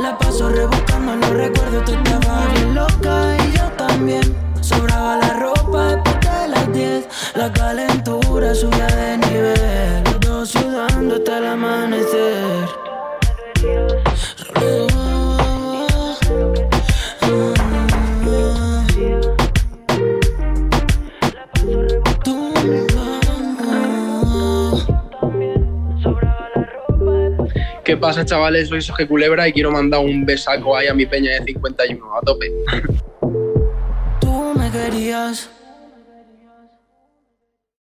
La paso rebuscando los recuerdos, tú estabas bien loca y yo también. Sobraba la ropa después de las 10, la calentura subía chavales? Soy Soje Culebra y quiero mandar un besaco ahí a mi peña de 51, a tope. Tú me querías